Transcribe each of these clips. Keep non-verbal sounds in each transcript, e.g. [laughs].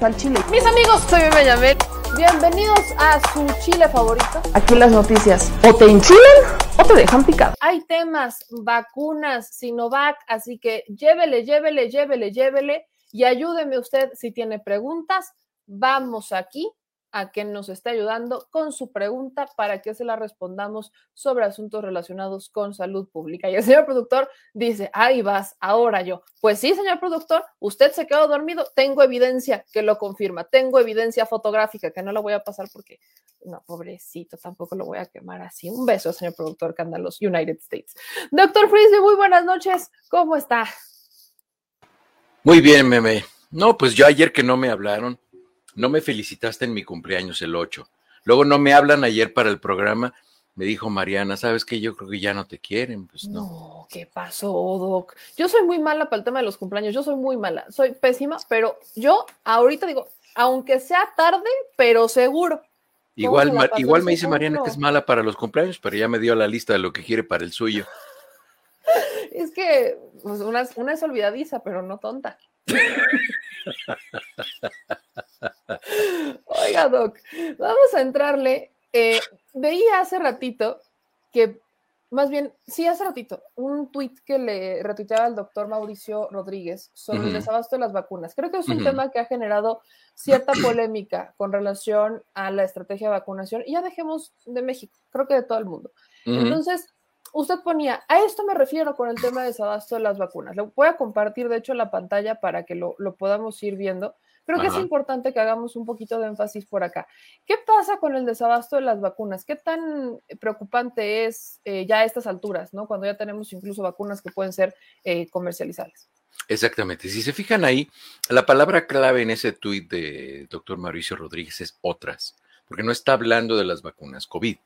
al chile. Mis amigos, soy Yamel. Bienvenidos a su chile favorito. Aquí las noticias o te enchilan o te dejan picado. Hay temas, vacunas, Sinovac, así que llévele, llévele, llévele, llévele y ayúdeme usted si tiene preguntas. Vamos aquí a quien nos está ayudando con su pregunta para que se la respondamos sobre asuntos relacionados con salud pública. Y el señor productor dice, ahí vas, ahora yo. Pues sí, señor productor, usted se quedó dormido, tengo evidencia que lo confirma, tengo evidencia fotográfica que no la voy a pasar porque, no, pobrecito, tampoco lo voy a quemar así. Un beso, señor productor que United States. Doctor Frisbee, muy buenas noches, ¿cómo está? Muy bien, meme. No, pues yo ayer que no me hablaron, no me felicitaste en mi cumpleaños el 8. Luego no me hablan ayer para el programa. Me dijo Mariana, ¿sabes qué? Yo creo que ya no te quieren. Pues no. No, ¿qué pasó, Doc? Yo soy muy mala para el tema de los cumpleaños. Yo soy muy mala. Soy pésima, pero yo ahorita digo, aunque sea tarde, pero seguro. Igual, igual me dice Mariana que es mala para los cumpleaños, pero ya me dio la lista de lo que quiere para el suyo. [laughs] Es que pues, una, una es olvidadiza, pero no tonta. Oiga, Doc, vamos a entrarle. Eh, veía hace ratito que, más bien, sí, hace ratito, un tuit que le retuiteaba al doctor Mauricio Rodríguez sobre el desabasto de las vacunas. Creo que es un tema que ha generado cierta polémica con relación a la estrategia de vacunación. Y ya dejemos de México, creo que de todo el mundo. Entonces, usted ponía, a esto me refiero con el tema de desabasto de las vacunas. Le voy a compartir, de hecho, la pantalla para que lo, lo podamos ir viendo. Creo que es importante que hagamos un poquito de énfasis por acá. ¿Qué pasa con el desabasto de las vacunas? ¿Qué tan preocupante es eh, ya a estas alturas, ¿no? cuando ya tenemos incluso vacunas que pueden ser eh, comercializadas? Exactamente. Si se fijan ahí, la palabra clave en ese tuit de doctor Mauricio Rodríguez es otras, porque no está hablando de las vacunas COVID.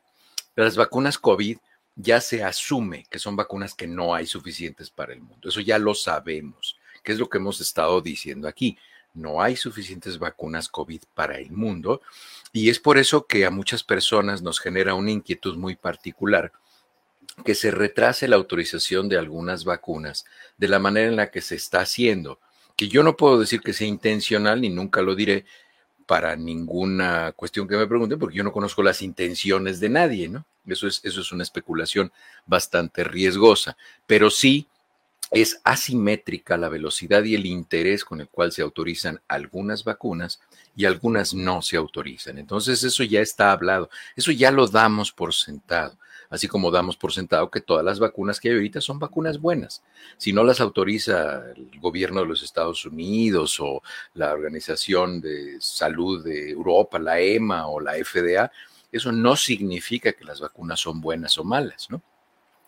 Las vacunas COVID ya se asume que son vacunas que no hay suficientes para el mundo. Eso ya lo sabemos, que es lo que hemos estado diciendo aquí no hay suficientes vacunas COVID para el mundo y es por eso que a muchas personas nos genera una inquietud muy particular que se retrase la autorización de algunas vacunas de la manera en la que se está haciendo, que yo no puedo decir que sea intencional ni nunca lo diré para ninguna cuestión que me pregunten, porque yo no conozco las intenciones de nadie, ¿no? Eso es, eso es una especulación bastante riesgosa, pero sí es asimétrica la velocidad y el interés con el cual se autorizan algunas vacunas y algunas no se autorizan. Entonces eso ya está hablado, eso ya lo damos por sentado, así como damos por sentado que todas las vacunas que hay ahorita son vacunas buenas. Si no las autoriza el gobierno de los Estados Unidos o la Organización de Salud de Europa, la EMA o la FDA, eso no significa que las vacunas son buenas o malas, ¿no?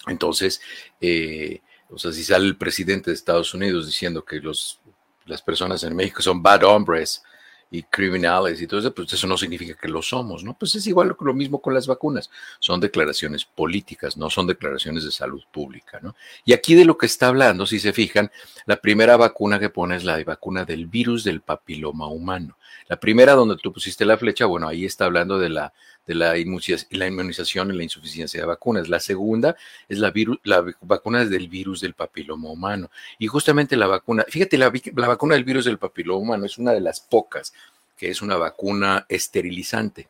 Entonces, eh, o sea, si sale el presidente de Estados Unidos diciendo que los, las personas en México son bad hombres y criminales y todo eso, pues eso no significa que lo somos, ¿no? Pues es igual lo mismo con las vacunas. Son declaraciones políticas, no son declaraciones de salud pública, ¿no? Y aquí de lo que está hablando, si se fijan, la primera vacuna que pone es la vacuna del virus del papiloma humano. La primera donde tú pusiste la flecha, bueno, ahí está hablando de la de la, inmunización y la insuficiencia de vacunas. La segunda es la, la vacuna del virus del papiloma humano. Y justamente la vacuna, fíjate, la, la vacuna del virus del papiloma humano es una de las pocas que es una vacuna esterilizante.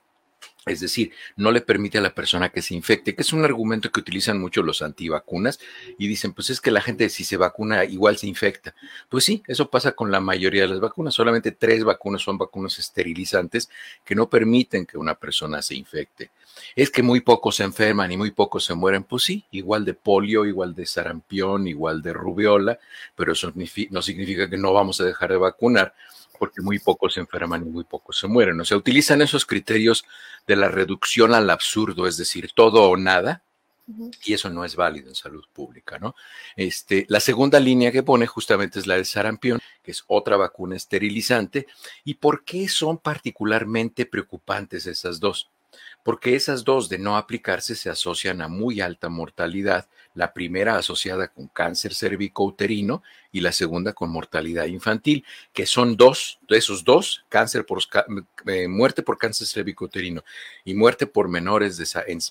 Es decir, no le permite a la persona que se infecte, que es un argumento que utilizan mucho los antivacunas y dicen, pues es que la gente si se vacuna igual se infecta. Pues sí, eso pasa con la mayoría de las vacunas. Solamente tres vacunas son vacunas esterilizantes que no permiten que una persona se infecte. Es que muy pocos se enferman y muy pocos se mueren. Pues sí, igual de polio, igual de sarampión, igual de rubiola, pero eso no significa que no vamos a dejar de vacunar porque muy pocos se enferman y muy pocos se mueren. O sea, utilizan esos criterios de la reducción al absurdo, es decir, todo o nada, y eso no es válido en salud pública, ¿no? Este, la segunda línea que pone justamente es la del sarampión, que es otra vacuna esterilizante. ¿Y por qué son particularmente preocupantes esas dos? Porque esas dos de no aplicarse se asocian a muy alta mortalidad, la primera asociada con cáncer cervicouterino y la segunda con mortalidad infantil, que son dos, de esos dos, cáncer por, eh, muerte por cáncer cervicouterino y muerte por menores de,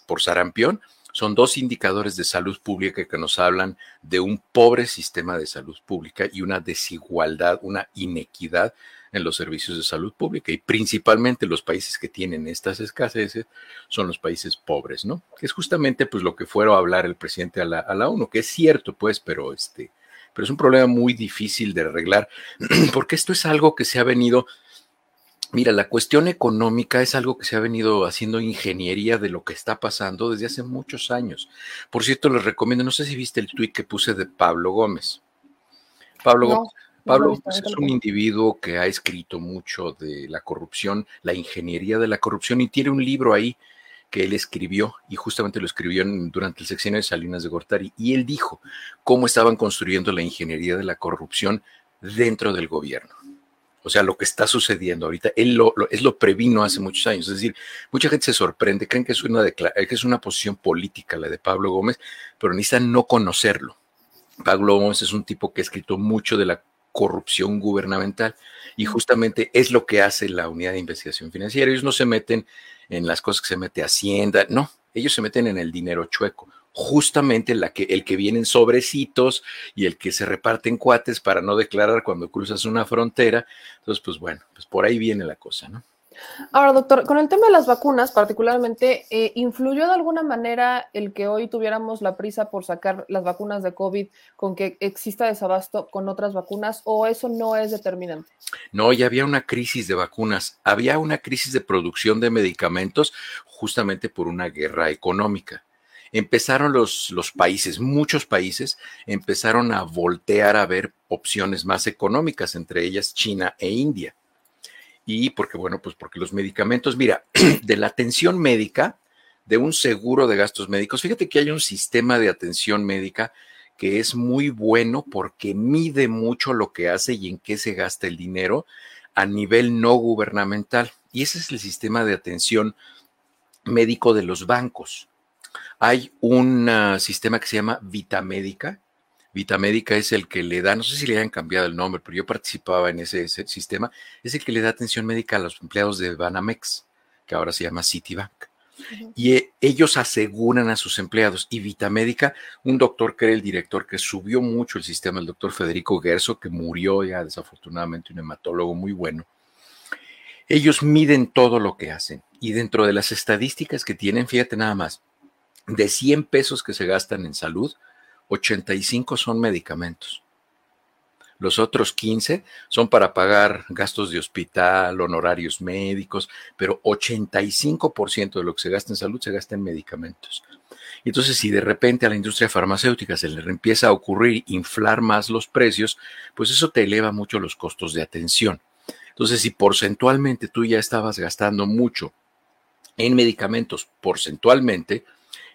por sarampión, son dos indicadores de salud pública que nos hablan de un pobre sistema de salud pública y una desigualdad, una inequidad en los servicios de salud pública y principalmente los países que tienen estas escaseces son los países pobres, ¿no? Que es justamente pues lo que fueron a hablar el presidente a la, a la ONU, que es cierto pues, pero este, pero es un problema muy difícil de arreglar [clears throat] porque esto es algo que se ha venido Mira, la cuestión económica es algo que se ha venido haciendo ingeniería de lo que está pasando desde hace muchos años. Por cierto, les recomiendo, no sé si viste el tuit que puse de Pablo Gómez. Pablo Gómez. Pablo es un individuo que ha escrito mucho de la corrupción, la ingeniería de la corrupción, y tiene un libro ahí que él escribió, y justamente lo escribió durante el sexenio de Salinas de Gortari, y él dijo cómo estaban construyendo la ingeniería de la corrupción dentro del gobierno. O sea, lo que está sucediendo ahorita, él lo, es lo previno hace muchos años. Es decir, mucha gente se sorprende, creen que es, una que es una posición política la de Pablo Gómez, pero necesitan no conocerlo. Pablo Gómez es un tipo que ha escrito mucho de la corrupción gubernamental y justamente es lo que hace la unidad de investigación financiera. Ellos no se meten en las cosas que se mete Hacienda, no, ellos se meten en el dinero chueco justamente la que, el que vienen sobrecitos y el que se reparten cuates para no declarar cuando cruzas una frontera. Entonces, pues bueno, pues por ahí viene la cosa, ¿no? Ahora, doctor, con el tema de las vacunas particularmente, eh, ¿influyó de alguna manera el que hoy tuviéramos la prisa por sacar las vacunas de COVID con que exista desabasto con otras vacunas o eso no es determinante? No, ya había una crisis de vacunas, había una crisis de producción de medicamentos justamente por una guerra económica empezaron los, los países, muchos países, empezaron a voltear a ver opciones más económicas, entre ellas China e India. Y porque, bueno, pues porque los medicamentos, mira, [clears throat] de la atención médica, de un seguro de gastos médicos, fíjate que hay un sistema de atención médica que es muy bueno porque mide mucho lo que hace y en qué se gasta el dinero a nivel no gubernamental. Y ese es el sistema de atención médico de los bancos. Hay un ah, sistema que se llama Vitamédica. Vitamédica es el que le da, no sé si le hayan cambiado el nombre, pero yo participaba en ese, sistema, es el que le da atención médica a los empleados de Banamex, que ahora se llama Citibank. Y eh, ellos aseguran a sus empleados. Y Vitamédica, un doctor que era el director que subió mucho el sistema, el doctor Federico Gerso, que murió ya desafortunadamente, un hematólogo muy bueno. Ellos miden todo lo que hacen. Y dentro de las estadísticas que tienen, fíjate nada más, de 100 pesos que se gastan en salud, 85 son medicamentos. Los otros 15 son para pagar gastos de hospital, honorarios médicos, pero 85% de lo que se gasta en salud se gasta en medicamentos. Entonces, si de repente a la industria farmacéutica se le empieza a ocurrir inflar más los precios, pues eso te eleva mucho los costos de atención. Entonces, si porcentualmente tú ya estabas gastando mucho en medicamentos porcentualmente,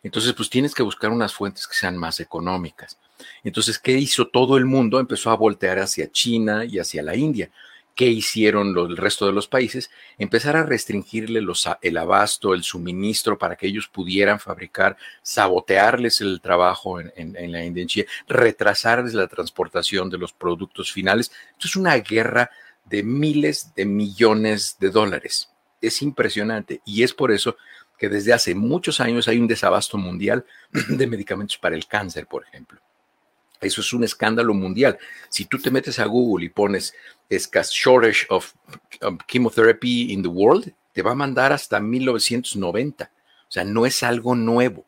entonces, pues tienes que buscar unas fuentes que sean más económicas. Entonces, ¿qué hizo todo el mundo? Empezó a voltear hacia China y hacia la India. ¿Qué hicieron el resto de los países? Empezar a restringirle el abasto, el suministro para que ellos pudieran fabricar, sabotearles el trabajo en, la India, en China, retrasarles la transportación de los productos finales. Esto es una guerra de miles de millones de dólares. Es impresionante y es por eso que desde hace muchos años hay un desabasto mundial [clears throat] de medicamentos para el cáncer, por ejemplo. Eso es un escándalo mundial. Si tú te metes a Google y pones shortage of um, chemotherapy in the world, te va a mandar hasta 1990. O sea, no es algo nuevo.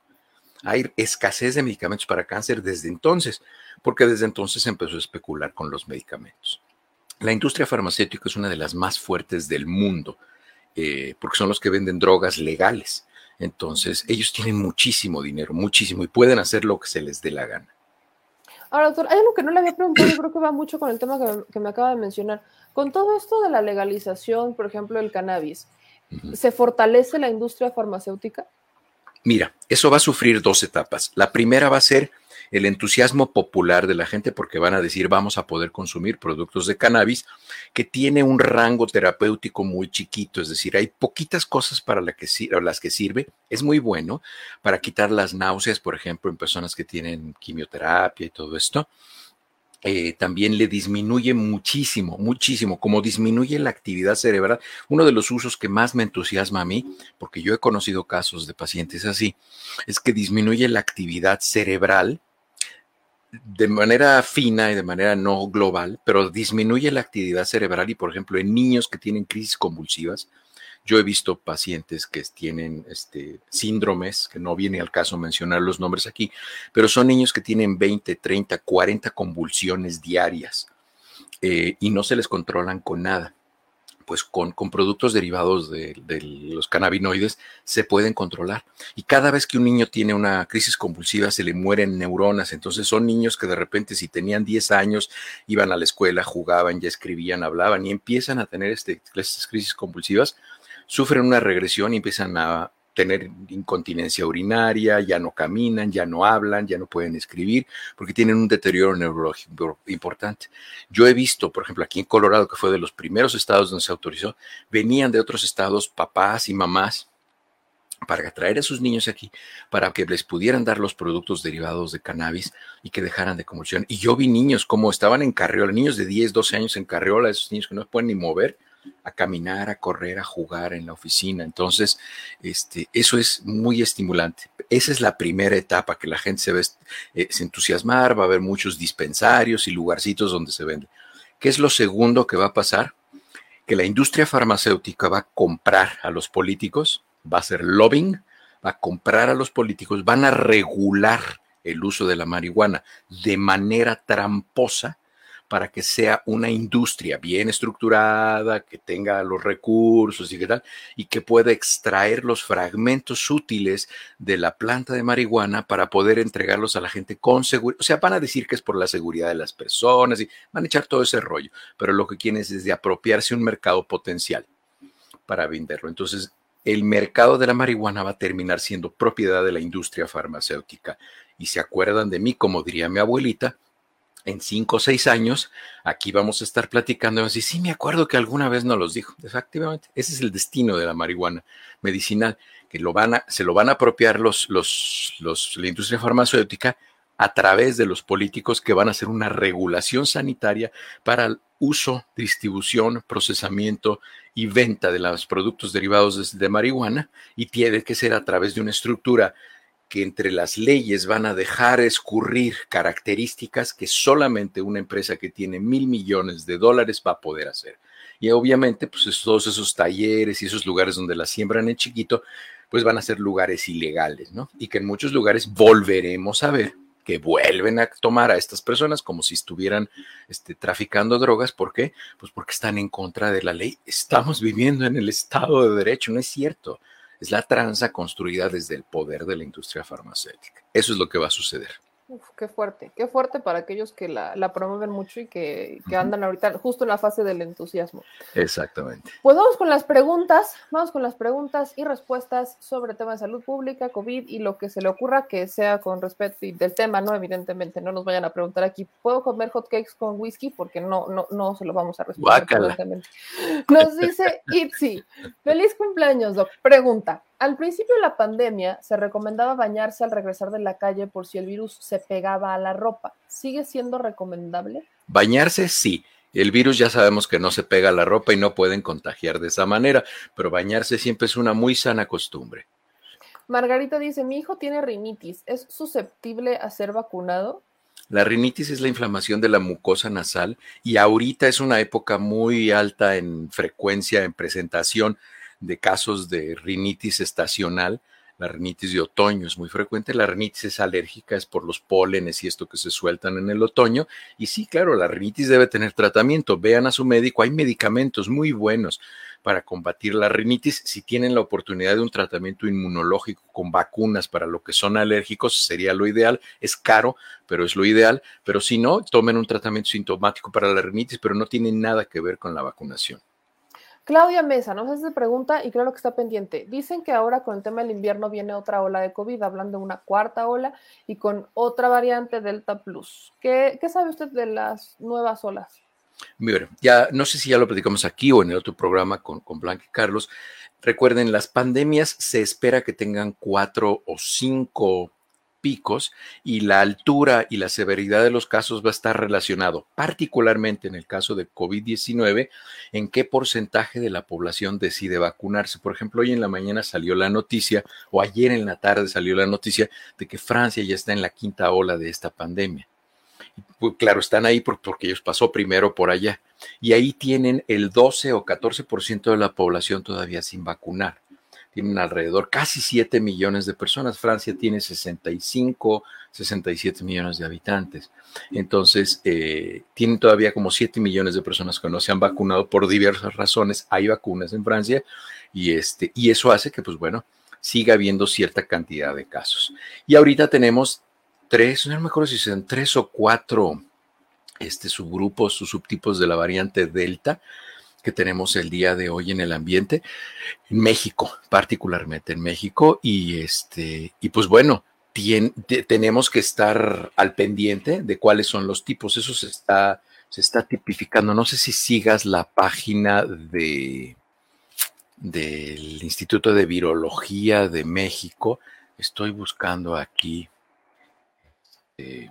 Hay escasez de medicamentos para cáncer desde entonces, porque desde entonces empezó a especular con los medicamentos. La industria farmacéutica es una de las más fuertes del mundo eh, porque son los que venden drogas legales. Entonces, ellos tienen muchísimo dinero, muchísimo, y pueden hacer lo que se les dé la gana. Ahora, doctor, hay algo que no le había preguntado y creo que va mucho con el tema que, me acaba de mencionar. Con todo esto de la legalización, por ejemplo, del cannabis, ¿se fortalece la industria farmacéutica? Mira, eso va a sufrir dos etapas. La primera va a ser el entusiasmo popular de la gente porque van a decir vamos a poder consumir productos de cannabis que tiene un rango terapéutico muy chiquito, es decir, hay poquitas cosas para las que sirve, es muy bueno para quitar las náuseas, por ejemplo, en personas que tienen quimioterapia y todo esto. Eh, también le disminuye muchísimo, muchísimo, como disminuye la actividad cerebral. Uno de los usos que más me entusiasma a mí, porque yo he conocido casos de pacientes así, es que disminuye la actividad cerebral de manera fina y de manera no global, pero disminuye la actividad cerebral y, por ejemplo, en niños que tienen crisis convulsivas, yo he visto pacientes que tienen este, síndromes, que no viene al caso mencionar los nombres aquí, pero son niños que tienen 20, 30, 40 convulsiones diarias eh, y no se les controlan con nada pues con, productos derivados de, los cannabinoides se pueden controlar. Y cada vez que un niño tiene una crisis convulsiva se le mueren neuronas. Entonces son niños que de repente si tenían 10 años iban a la escuela, jugaban, ya escribían, hablaban y empiezan a tener este, estas crisis convulsivas, sufren una regresión y empiezan a tener incontinencia urinaria, ya no caminan, ya no hablan, ya no pueden escribir, porque tienen un deterioro neurológico importante. Yo he visto, por ejemplo, aquí en Colorado, que fue de los primeros estados donde se autorizó, venían de otros estados papás y mamás para traer a sus niños aquí, para que les pudieran dar los productos derivados de cannabis y que dejaran de convulsión. Y yo vi niños como estaban en carriola, niños de 10, 12 años en carriola, esos niños que no pueden ni mover, a caminar, a correr, a jugar en la oficina. Entonces, este, eso es muy estimulante. Esa es la primera etapa que la gente se va eh, entusiasmar, va a haber muchos dispensarios y lugarcitos donde se vende. ¿Qué es lo segundo que va a pasar? Que la industria farmacéutica va a comprar a los políticos, va a hacer lobbying, va a comprar a los políticos, van a regular el uso de la marihuana de manera tramposa para que sea una industria bien estructurada, que tenga los recursos y que tal, y que pueda extraer los fragmentos útiles de la planta de marihuana para poder entregarlos a la gente con seguridad. O sea, van a decir que es por la seguridad de las personas y van a echar todo ese rollo, pero lo que quieren es de apropiarse un mercado potencial para venderlo. Entonces, el mercado de la marihuana va a terminar siendo propiedad de la industria farmacéutica. Y se acuerdan de mí, como diría mi abuelita, en cinco o seis años, aquí vamos a estar platicando y decir, sí, me acuerdo que alguna vez nos los dijo. Efectivamente, ese es el destino de la marihuana medicinal, que lo van a, se lo van a apropiar los, los, los, la industria farmacéutica a través de los políticos que van a hacer una regulación sanitaria para el uso, distribución, procesamiento y venta de los productos derivados de, de marihuana y tiene que ser a través de una estructura que entre las leyes van a dejar escurrir características que solamente una empresa que tiene mil millones de dólares va a poder hacer. Y obviamente, pues todos esos talleres y esos lugares donde la siembran en chiquito, pues van a ser lugares ilegales, ¿no? Y que en muchos lugares volveremos a ver que vuelven a tomar a estas personas como si estuvieran este, traficando drogas. ¿Por qué? Pues porque están en contra de la ley. Estamos viviendo en el Estado de Derecho, no es cierto es la tranza construida desde el poder de la industria farmacéutica. Eso es lo que va a suceder. Uf, qué fuerte, qué fuerte para aquellos que la, promueven mucho y que, andan ahorita justo en la fase del entusiasmo. Exactamente. Pues vamos con las preguntas, vamos con las preguntas y respuestas sobre tema de salud pública, COVID y lo que se le ocurra que sea con respecto del tema, ¿no? Evidentemente, no nos vayan a preguntar aquí, ¿puedo comer hotcakes con whisky? Porque no, no, no se lo vamos a responder. Nos dice Itzi, feliz cumpleaños, Doc. Pregunta, al principio de la pandemia se recomendaba bañarse al regresar de la calle por si el virus se pegaba a la ropa. ¿Sigue siendo recomendable? Bañarse sí. El virus ya sabemos que no se pega a la ropa y no pueden contagiar de esa manera, pero bañarse siempre es una muy sana costumbre. Margarita dice, mi hijo tiene rinitis, ¿es susceptible a ser vacunado? La rinitis es la inflamación de la mucosa nasal y ahorita es una época muy alta en frecuencia, en presentación de casos de rinitis estacional. La rinitis de otoño es muy frecuente. La rinitis es alérgica, es por los pólenes y esto que se sueltan en el otoño. Y sí, claro, la rinitis debe tener tratamiento. Vean a su médico. Hay medicamentos muy buenos para combatir la rinitis. Si tienen la oportunidad de un tratamiento inmunológico con vacunas para lo que son alérgicos, sería lo ideal. Es caro, pero es lo ideal. Pero si no, tomen un tratamiento sintomático para la rinitis, pero no tiene nada que ver con la vacunación. Claudia Mesa nos hace pregunta y creo que está pendiente. Dicen que ahora con el tema del invierno viene otra ola de COVID, hablando de una cuarta ola y con otra variante Delta Plus. ¿Qué, sabe usted de las nuevas olas? Mira, ya no sé si ya lo platicamos aquí o en el otro programa con, con Blanca y Carlos. Recuerden, las pandemias se espera que tengan cuatro o cinco picos y la altura y la severidad de los casos va a estar relacionado, particularmente en el caso de COVID-19, en qué porcentaje de la población decide vacunarse. Por ejemplo, hoy en la mañana salió la noticia, o ayer en la tarde salió la noticia, de que Francia ya está en la quinta ola de esta pandemia. Pues, claro, están ahí porque ellos pasó primero por allá. Y ahí tienen el 12 o 14% de la población todavía sin vacunar. Tienen alrededor casi 7 millones de personas. Francia tiene 65, 67 millones de habitantes. Entonces, eh, tienen todavía como 7 millones de personas que no se han vacunado por diversas razones. Hay vacunas en Francia y, este, y eso hace que, pues bueno, siga habiendo cierta cantidad de casos. Y ahorita tenemos tres, no me acuerdo si son tres o cuatro este, subgrupos o subtipos de la variante Delta que tenemos el día de hoy en el ambiente, en México, particularmente en México, y este, y pues bueno, tenemos que estar al pendiente de cuáles son los tipos. Eso se está, se está tipificando. No sé si sigas la página de del Instituto de Virología de México. Estoy buscando aquí. Eh,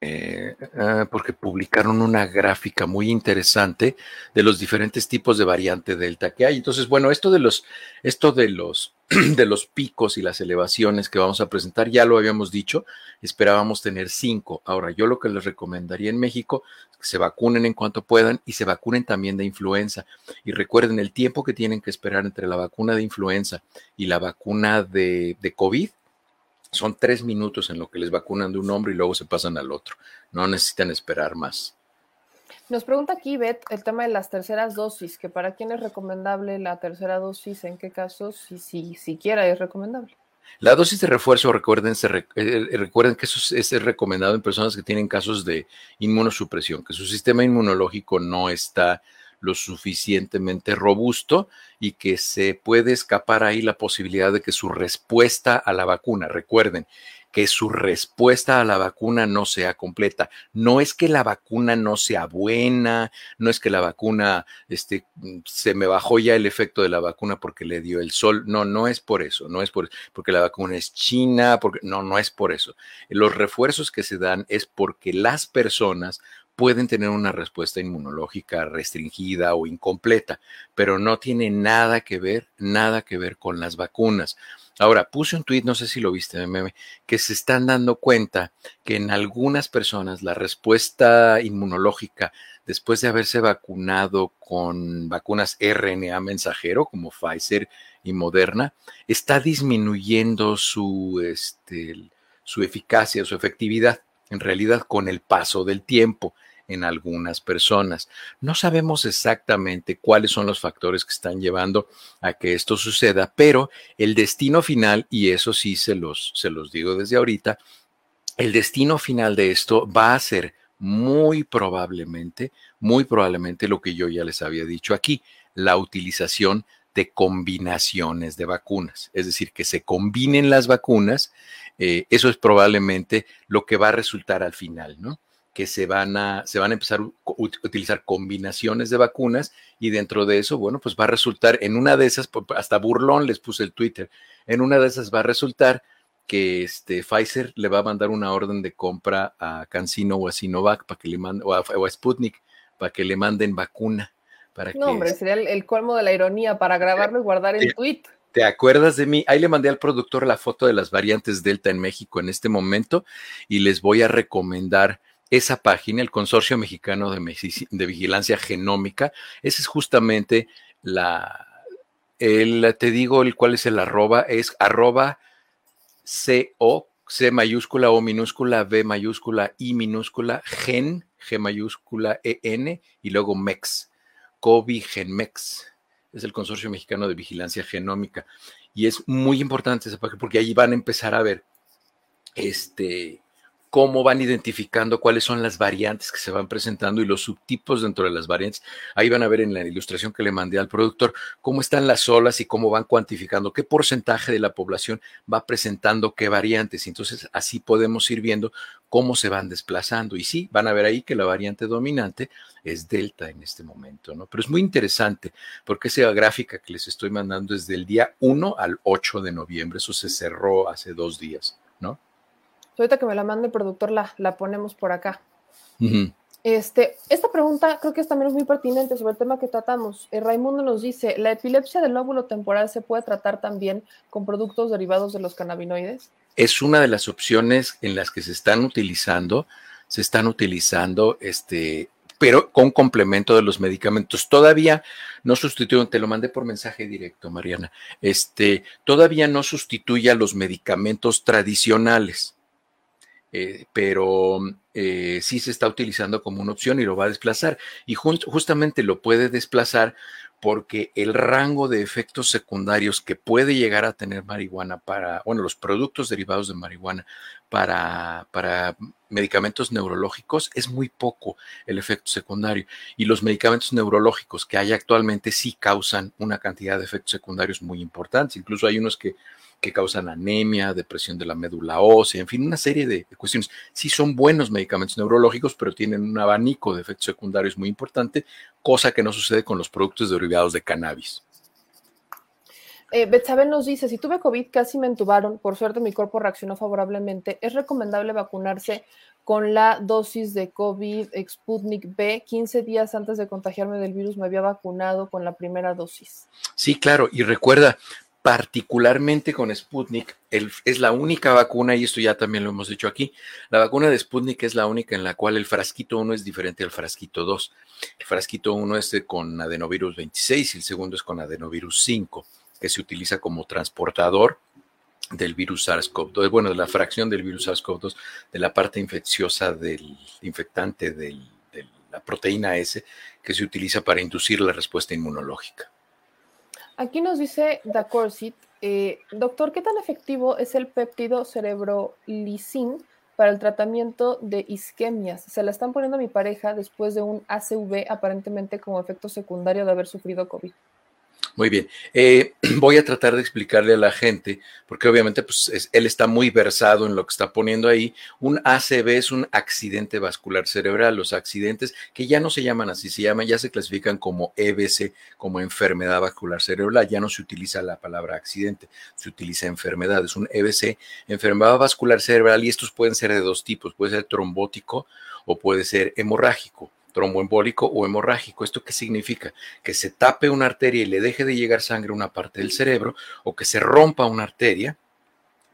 eh, ah, porque publicaron una gráfica muy interesante de los diferentes tipos de variante delta que hay. Entonces, bueno, esto de los, esto de los, [clears throat] de los picos y las elevaciones que vamos a presentar, ya lo habíamos dicho, esperábamos tener cinco. Ahora, yo lo que les recomendaría en México es que se vacunen en cuanto puedan y se vacunen también de influenza. Y recuerden el tiempo que tienen que esperar entre la vacuna de influenza y la vacuna de, de COVID son tres minutos en lo que les vacunan de un hombre y luego se pasan al otro. No necesitan esperar más. Nos pregunta aquí, Beth, el tema de las terceras dosis, que para quién es recomendable la tercera dosis, en qué casos, si si siquiera es recomendable. La dosis de refuerzo, recuerden, eh, eh, recuerden que eso es, es, recomendado en personas que tienen casos de inmunosupresión, que su sistema inmunológico no está lo suficientemente robusto y que se puede escapar ahí la posibilidad de que su respuesta a la vacuna, recuerden, que su respuesta a la vacuna no sea completa. No es que la vacuna no sea buena, no es que la vacuna, este, se me bajó ya el efecto de la vacuna porque le dio el sol. No, no es por eso, no es por, porque la vacuna es china, porque no, no es por eso. Los refuerzos que se dan es porque las personas pueden tener una respuesta inmunológica restringida o incompleta, pero no tiene nada que ver, nada que ver con las vacunas. Ahora, puse un tuit, no sé si lo viste, meme, que se están dando cuenta que en algunas personas la respuesta inmunológica después de haberse vacunado con vacunas RNA mensajero como Pfizer y Moderna, está disminuyendo su, este, su eficacia, su efectividad, en realidad con el paso del tiempo en algunas personas. No sabemos exactamente cuáles son los factores que están llevando a que esto suceda, pero el destino final, y eso sí se los, se los digo desde ahorita, el destino final de esto va a ser muy probablemente, muy probablemente lo que yo ya les había dicho aquí, la utilización de combinaciones de vacunas, es decir, que se combinen las vacunas, eh, eso es probablemente lo que va a resultar al final, ¿no? Que se van a, se van a empezar a utilizar combinaciones de vacunas y dentro de eso, bueno, pues va a resultar en una de esas, hasta burlón les puse el Twitter, en una de esas va a resultar que este Pfizer le va a mandar una orden de compra a Cancino o a Sinovac para que le manden, o a, Sputnik para que le manden vacuna. Para no, hombre, sería el, colmo de la ironía para grabarlo y guardar el tweet. ¿Te acuerdas de mí? Ahí le mandé al productor la foto de las variantes Delta en México en este momento y les voy a recomendar esa página, el Consorcio Mexicano de, Vigilancia Genómica, ese es justamente la, el, te digo el cuál es el arroba, es arroba CO, C mayúscula, O minúscula, B mayúscula, I minúscula, gen, G mayúscula, EN y luego MEX, COVID Genmex. Es el Consorcio Mexicano de Vigilancia Genómica. Y es muy importante esa página porque allí van a empezar a ver este, cómo van identificando cuáles son las variantes que se van presentando y los subtipos dentro de las variantes. Ahí van a ver en la ilustración que le mandé al productor cómo están las olas y cómo van cuantificando qué porcentaje de la población va presentando qué variantes. Entonces, así podemos ir viendo cómo se van desplazando. Y sí, van a ver ahí que la variante dominante es Delta en este momento, ¿no? Pero es muy interesante porque esa gráfica que les estoy mandando es del día 1 al 8 de noviembre. Eso se cerró hace dos días, ¿no? Ahorita que me la mande el productor, la, la ponemos por acá. Este, esta pregunta creo que es también muy pertinente sobre el tema que tratamos. Eh, Raimundo nos dice, ¿la epilepsia del lóbulo temporal se puede tratar también con productos derivados de los cannabinoides? es una de las opciones en las que se están utilizando, se están utilizando este, pero con complemento de los medicamentos. Todavía no sustituye, te lo mandé por mensaje directo, Mariana, este, todavía no sustituye a los medicamentos tradicionales. Eh, pero eh, sí se está utilizando como una opción y lo va a desplazar. Y justamente lo puede desplazar porque el rango de efectos secundarios que puede llegar a tener marihuana para, bueno, los productos derivados de marihuana para, para medicamentos neurológicos es muy poco el efecto secundario. Y los medicamentos neurológicos que hay actualmente sí causan una cantidad de efectos secundarios muy importantes. Incluso hay unos que que causan anemia, depresión de la médula ósea, en fin, una serie de, cuestiones. Sí son buenos medicamentos neurológicos, pero tienen un abanico de efectos secundarios muy importante, cosa que no sucede con los productos derivados de cannabis. Eh, Betsabel nos dice, si tuve COVID casi me entubaron, por suerte mi cuerpo reaccionó favorablemente, ¿es recomendable vacunarse con la dosis de COVID Sputnik B? 15 días antes de contagiarme del virus me había vacunado con la primera dosis. Sí, claro, y recuerda, particularmente con Sputnik, es la única vacuna, y esto ya también lo hemos dicho aquí, la vacuna de Sputnik es la única en la cual el frasquito 1 es diferente al frasquito 2. El frasquito 1 es con adenovirus 26 y el segundo es con adenovirus 5, que se utiliza como transportador del virus SARS-CoV-2, bueno, de la fracción del virus SARS-CoV-2, de la parte infecciosa del infectante de la proteína S, que se utiliza para inducir la respuesta inmunológica. Aquí nos dice Dacorsit, eh, doctor, ¿qué tan efectivo es el péptido cerebrolicin para el tratamiento de isquemias? Se la están poniendo a mi pareja después de un ACV aparentemente como efecto secundario de haber sufrido COVID. Muy bien. Eh, [clears throat] voy a tratar de explicarle a la gente, porque obviamente pues, él está muy versado en lo que está poniendo ahí. Un ACV es un accidente vascular cerebral. Los accidentes que ya no se llaman así, se llaman, ya se clasifican como EBC, como enfermedad vascular cerebral. Ya no se utiliza la palabra accidente, se utiliza enfermedad. Es un EBC, enfermedad vascular cerebral, y estos pueden ser de dos tipos. Puede ser trombótico o puede ser hemorrágico tromboembólico o hemorrágico. ¿Esto qué significa? Que se tape una arteria y le deje de llegar sangre a una parte del cerebro o que se rompa una arteria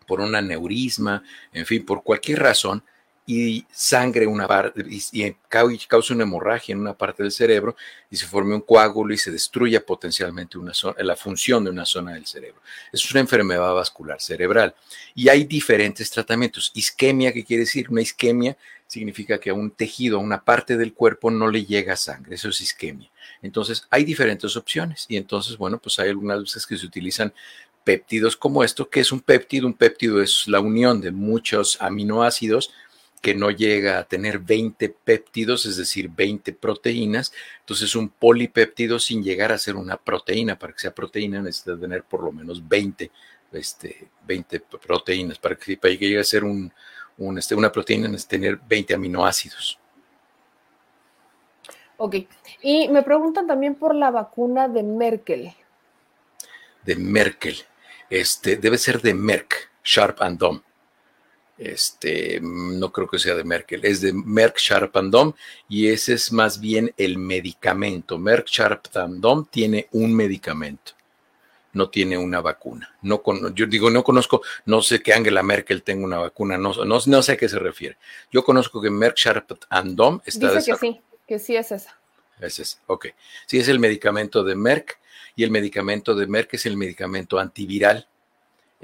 por un aneurisma, en fin, por cualquier razón, y sangre una parte y, cause una hemorragia en una parte del cerebro y se forme un coágulo y se destruya potencialmente una zona, la función de una zona del cerebro. Es una enfermedad vascular cerebral y hay diferentes tratamientos. Isquemia, ¿qué quiere decir? Una isquemia significa que a un tejido, a una parte del cuerpo no le llega sangre, eso es isquemia. Entonces, hay diferentes opciones y entonces, bueno, pues hay algunas veces que se utilizan péptidos como esto, que es un péptido. Un péptido es la unión de muchos aminoácidos que no llega a tener 20 péptidos, es decir, 20 proteínas. Entonces, un polipéptido sin llegar a ser una proteína, para que sea proteína necesita tener por lo menos 20, este, 20 proteínas. Para que, para que llegue a ser un, este, una proteína necesita tener 20 aminoácidos. Ok, y me preguntan también por la vacuna de Merkel. De Merkel, este, debe ser de Merck, Sharp and Dome. Este, no creo que sea de Merkel, es de Merck Sharp and Dome y ese es más bien el medicamento. Merck Sharp and Dome tiene un medicamento, no tiene una vacuna. No yo digo, no conozco, no sé que Angela Merkel tenga una vacuna, no, no, sé a qué se refiere. Yo conozco que Merck Sharp and Dome está... Dice que sí, que sí es esa. Es esa, ok. Sí es el medicamento de Merck y el medicamento de Merck es el medicamento antiviral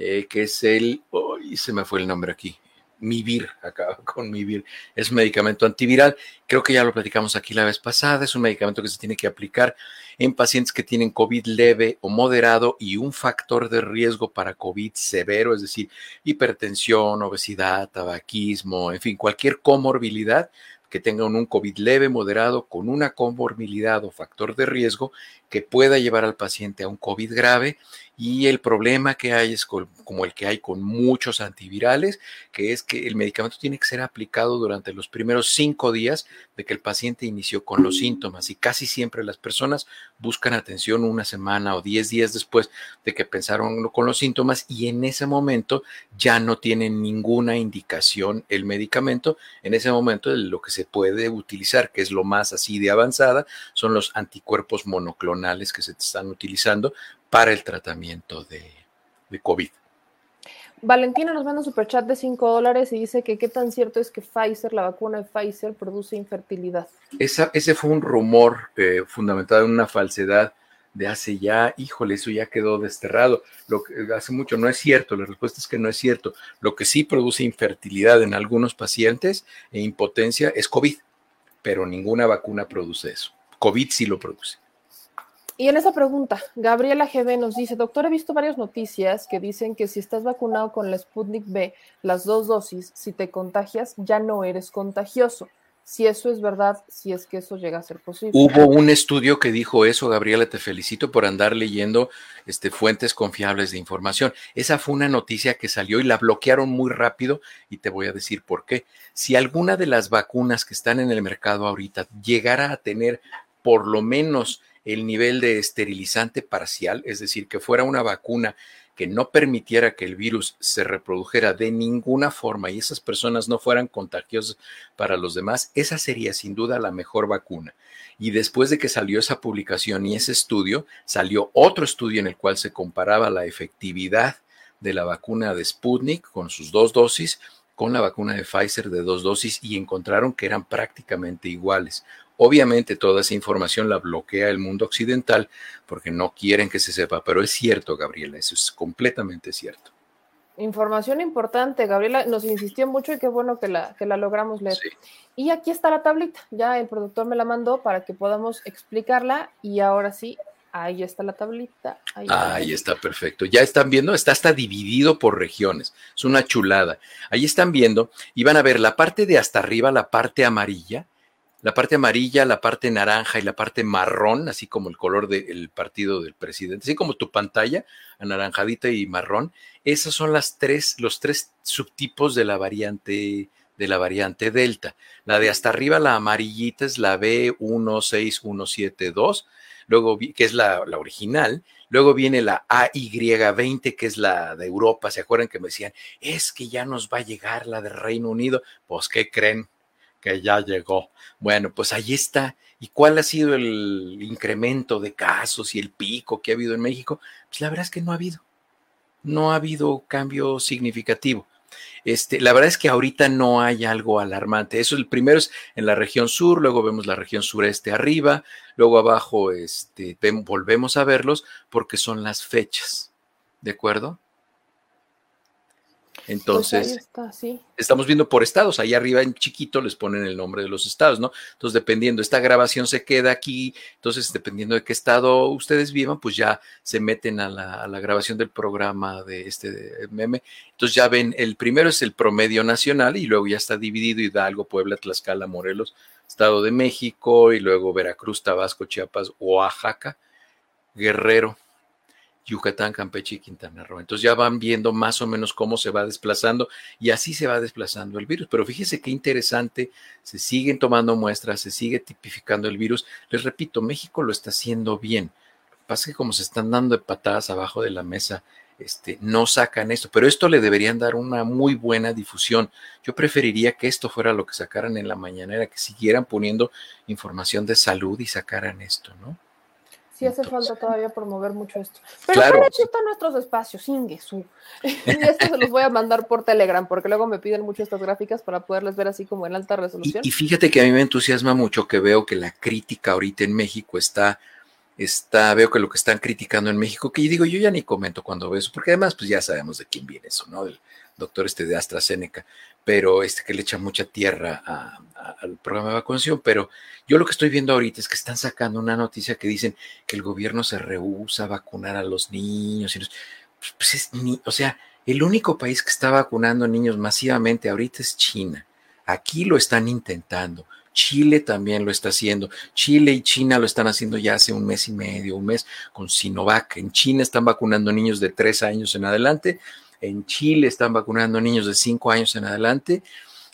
eh, que es el, hoy se me fue el nombre aquí, Mivir, [laughs] acá con Mivir, es un medicamento antiviral, creo que ya lo platicamos aquí la vez pasada, es un medicamento que se tiene que aplicar en pacientes que tienen COVID leve o moderado y un factor de riesgo para COVID severo, es decir, hipertensión, obesidad, tabaquismo, en fin, cualquier comorbilidad que tengan un COVID leve, moderado, con una comorbilidad o factor de riesgo que pueda llevar al paciente a un COVID grave y el problema que hay es como el que hay con muchos antivirales, que es que el medicamento tiene que ser aplicado durante los primeros cinco días de que el paciente inició con los síntomas y casi siempre las personas buscan atención una semana o diez días después de que pensaron con los síntomas y en ese momento ya no tienen ninguna indicación el medicamento. En ese momento lo que se puede utilizar, que es lo más así de avanzada, son los anticuerpos monoclonales que se están utilizando para el tratamiento de, COVID. Valentina nos manda un superchat de 5 dólares y dice que qué tan cierto es que Pfizer, la vacuna de Pfizer, produce infertilidad. Esa, ese fue un rumor eh, fundamentado en una falsedad de hace ya, híjole, eso ya quedó desterrado. Lo que hace mucho no es cierto, la respuesta es que no es cierto. Lo que sí produce infertilidad en algunos pacientes e impotencia es COVID, pero ninguna vacuna produce eso. COVID sí lo produce. Y en esa pregunta, Gabriela GB nos dice, doctor, he visto varias noticias que dicen que si estás vacunado con la Sputnik B, las dos dosis, si te contagias, ya no eres contagioso. Si eso es verdad, si es que eso llega a ser posible. Hubo un estudio que dijo eso, Gabriela, te felicito por andar leyendo este, fuentes confiables de información. Esa fue una noticia que salió y la bloquearon muy rápido y te voy a decir por qué. Si alguna de las vacunas que están en el mercado ahorita llegara a tener por lo menos el nivel de esterilizante parcial, es decir, que fuera una vacuna que no permitiera que el virus se reprodujera de ninguna forma y esas personas no fueran contagiosas para los demás, esa sería sin duda la mejor vacuna. Y después de que salió esa publicación y ese estudio, salió otro estudio en el cual se comparaba la efectividad de la vacuna de Sputnik con sus dos dosis con la vacuna de Pfizer de dos dosis y encontraron que eran prácticamente iguales. Obviamente toda esa información la bloquea el mundo occidental porque no quieren que se sepa, pero es cierto, Gabriela, eso es completamente cierto. Información importante, Gabriela nos insistió mucho y qué bueno que la, que la logramos leer. Y aquí está la tablita, ya el productor me la mandó para que podamos explicarla y ahora sí, Ahí está la tablita. Ahí, está. perfecto. Ya están viendo, está hasta dividido por regiones. Es una chulada. Ahí están viendo y van a ver la parte de hasta arriba, la parte amarilla, la parte amarilla, la parte naranja y la parte marrón, así como el color del partido del presidente, así como tu pantalla, anaranjadita y marrón. Esas son las tres, los tres subtipos de la variante de la variante Delta. La de hasta arriba, la amarillita es la B16172 luego que es la, original, luego viene la AY20, que es la de Europa, ¿se acuerdan que me decían, es que ya nos va a llegar la de Reino Unido? Pues, ¿qué creen? Que ya llegó. Bueno, pues ahí está. ¿Y cuál ha sido el incremento de casos y el pico que ha habido en México? Pues la verdad es que no ha habido. No ha habido cambio significativo. Este, la verdad es que ahorita no hay algo alarmante. Eso el primero es en la región sur, luego vemos la región sureste arriba, luego abajo este, volvemos a verlos porque son las fechas. ¿De acuerdo? Pues Entonces, estamos viendo por estados, ahí arriba en chiquito les ponen el nombre de los estados, ¿no? Entonces, dependiendo, esta grabación se queda aquí, entonces, dependiendo de qué estado ustedes vivan, pues ya se meten a la, grabación del programa de este meme. Entonces, ya ven, el primero es el promedio nacional y luego ya está dividido Hidalgo, Puebla, Tlaxcala, Morelos, Estado de México y luego Veracruz, Tabasco, Chiapas, Oaxaca, Guerrero, Yucatán, Campeche y Quintana Roo. Entonces ya van viendo más o menos cómo se va desplazando y así se va desplazando el virus. Pero fíjese qué interesante, se siguen tomando muestras, se sigue tipificando el virus. Les repito, México lo está haciendo bien. Lo que pasa es que como se están dando de patadas abajo de la mesa, este, no sacan esto, pero esto le deberían dar una muy buena difusión. Yo preferiría que esto fuera lo que sacaran en la mañanera, que siguieran poniendo información de salud y sacaran esto, ¿no? Sí hace falta todavía promover mucho esto. Pero claro. están nuestros espacios, Ingesu. [laughs] y esto se los voy a mandar por Telegram, porque luego me piden mucho estas gráficas para poderles ver así como en alta resolución. Y, fíjate que a mí me entusiasma mucho que veo que la crítica ahorita en México está, está, veo que lo que están criticando en México, que yo digo, yo ya ni comento cuando veo eso, porque además pues ya sabemos de quién viene eso, ¿no? Del doctor este de AstraZeneca, pero este que le echa mucha tierra al programa de vacunación, pero yo lo que estoy viendo ahorita es que están sacando una noticia que dicen que el gobierno se rehúsa a vacunar a los niños. Y pues es o sea, el único país que está vacunando niños masivamente ahorita es China. Aquí lo están intentando. Chile también lo está haciendo. Chile y China lo están haciendo ya hace un mes y medio, un mes con Sinovac. En China están vacunando niños de tres años en adelante. En Chile están vacunando niños de cinco años en adelante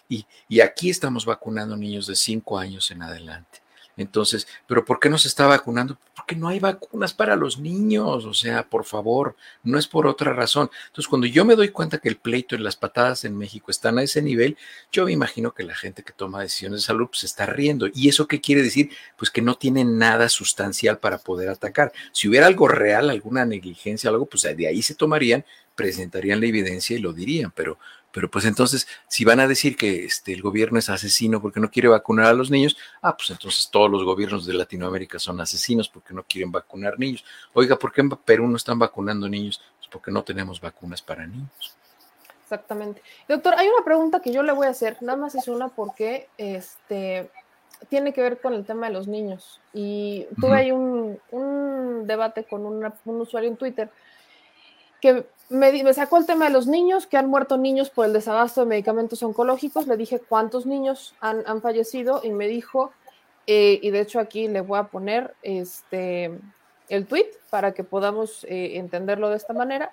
y, aquí estamos vacunando niños de 5 años en adelante. Entonces, ¿pero por qué no se está vacunando? Porque no hay vacunas para los niños, o sea, por favor, no es por otra razón. Entonces, cuando yo me doy cuenta que el pleito y las patadas en México están a ese nivel, yo me imagino que la gente que toma decisiones de salud pues, se está riendo. ¿Y eso qué quiere decir? Pues que no tiene nada sustancial para poder atacar. Si hubiera algo real, alguna negligencia, algo, pues de ahí se tomarían presentarían la evidencia y lo dirían, pero, pero pues entonces, si van a decir que este, el gobierno es asesino porque no quiere vacunar a los niños, ah, pues entonces todos los gobiernos de Latinoamérica son asesinos porque no quieren vacunar niños. Oiga, ¿por qué en Perú no están vacunando niños? Pues porque no tenemos vacunas para niños. Exactamente. Doctor, hay una pregunta que yo le voy a hacer, nada más es una porque este, tiene que ver con el tema de los niños. Y tuve ahí un, un, debate con un usuario en Twitter que me, sacó el tema de los niños, que han muerto niños por el desabasto de medicamentos oncológicos. Le dije cuántos niños han, han fallecido y me dijo, eh, y de hecho aquí le voy a poner este, el tweet para que podamos eh, entenderlo de esta manera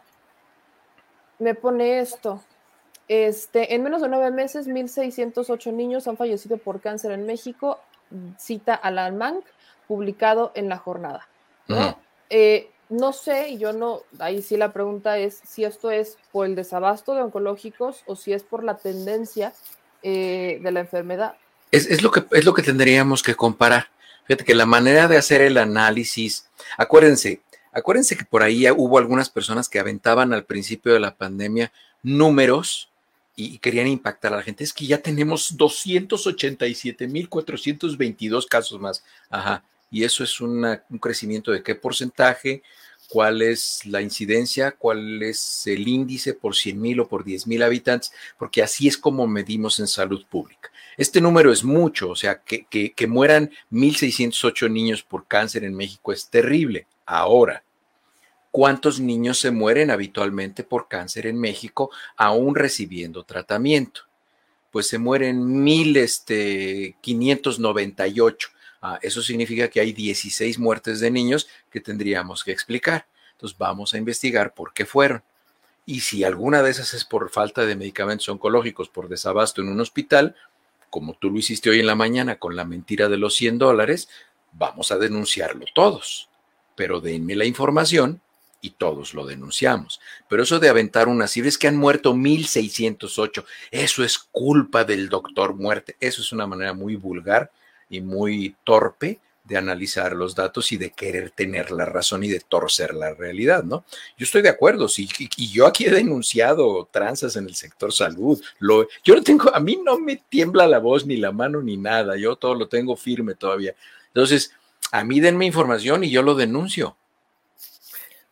me pone esto. Este, en menos de nueve meses, 1.608 niños han fallecido por cáncer en México, cita Alan Mank, publicado en la jornada. ¿no? Eh, no sé, y yo no, ahí sí la pregunta es si esto es por el desabasto de oncológicos o si es por la tendencia eh, de la enfermedad. Es, lo que, es lo que tendríamos que comparar. Fíjate que la manera de hacer el análisis, acuérdense, Acuérdense que por ahí hubo algunas personas que aventaban al principio de la pandemia números y querían impactar a la gente. Es que ya tenemos 287.422 casos más. Ajá. Y eso es un crecimiento de qué porcentaje, cuál es la incidencia, cuál es el índice por 100 mil o por 10 mil habitantes, porque así es como medimos en salud pública. Este número es mucho, o sea, que, que, que mueran 1.608 niños por cáncer en México es terrible. Ahora, ¿cuántos niños se mueren habitualmente por cáncer en México aún recibiendo tratamiento? Pues se mueren 1.598. Ah, eso significa que hay 16 muertes de niños que tendríamos que explicar. Entonces vamos a investigar por qué fueron. Y si alguna de esas es por falta de medicamentos oncológicos, por desabasto en un hospital, como tú lo hiciste hoy en la mañana con la mentira de los 100 dólares, vamos a denunciarlo todos pero denme la información y todos lo denunciamos. Pero eso de aventar una cifra es que han muerto 1608. Eso es culpa del doctor muerte. Eso es una manera muy vulgar y muy torpe de analizar los datos y de querer tener la razón y de torcer la realidad, ¿no? Yo estoy de acuerdo, sí, y yo aquí he denunciado tranzas en el sector salud. Lo, yo no tengo, a mí no me tiembla la voz, ni la mano, ni nada. Yo todo lo tengo firme todavía. Entonces, a mí denme información y yo lo denuncio.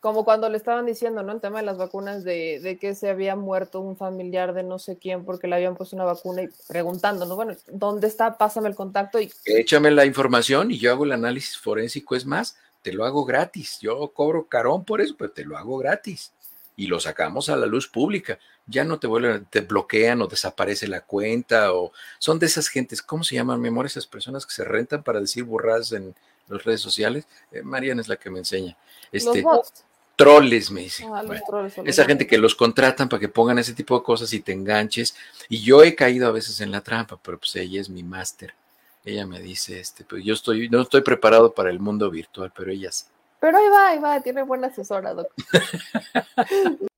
Como cuando le estaban diciendo, ¿no? El tema de las vacunas, de, que se había muerto un familiar de no sé quién porque le habían puesto una vacuna y preguntándonos, bueno, ¿dónde está? Pásame el contacto y... Échame la información y yo hago el análisis forénsico. Es más, te lo hago gratis. Yo cobro carón por eso, pero te lo hago gratis. Y lo sacamos a la luz pública. Ya no te vuelven, te bloquean o desaparece la cuenta o son de esas gentes, ¿cómo se llaman, mi amor? Esas personas que se rentan para decir burradas en, las redes sociales. Eh, Mariana es la que me enseña. Este, Troles, me dice. Ah, esa gente que los contratan para que pongan ese tipo de cosas y te enganches. Y yo he caído a veces en la trampa, pero pues ella es mi máster. Ella me dice, este, pues yo estoy, no estoy preparado para el mundo virtual, pero ella sí. Pero ahí va, ahí va, tiene buena asesora, doctor. [laughs]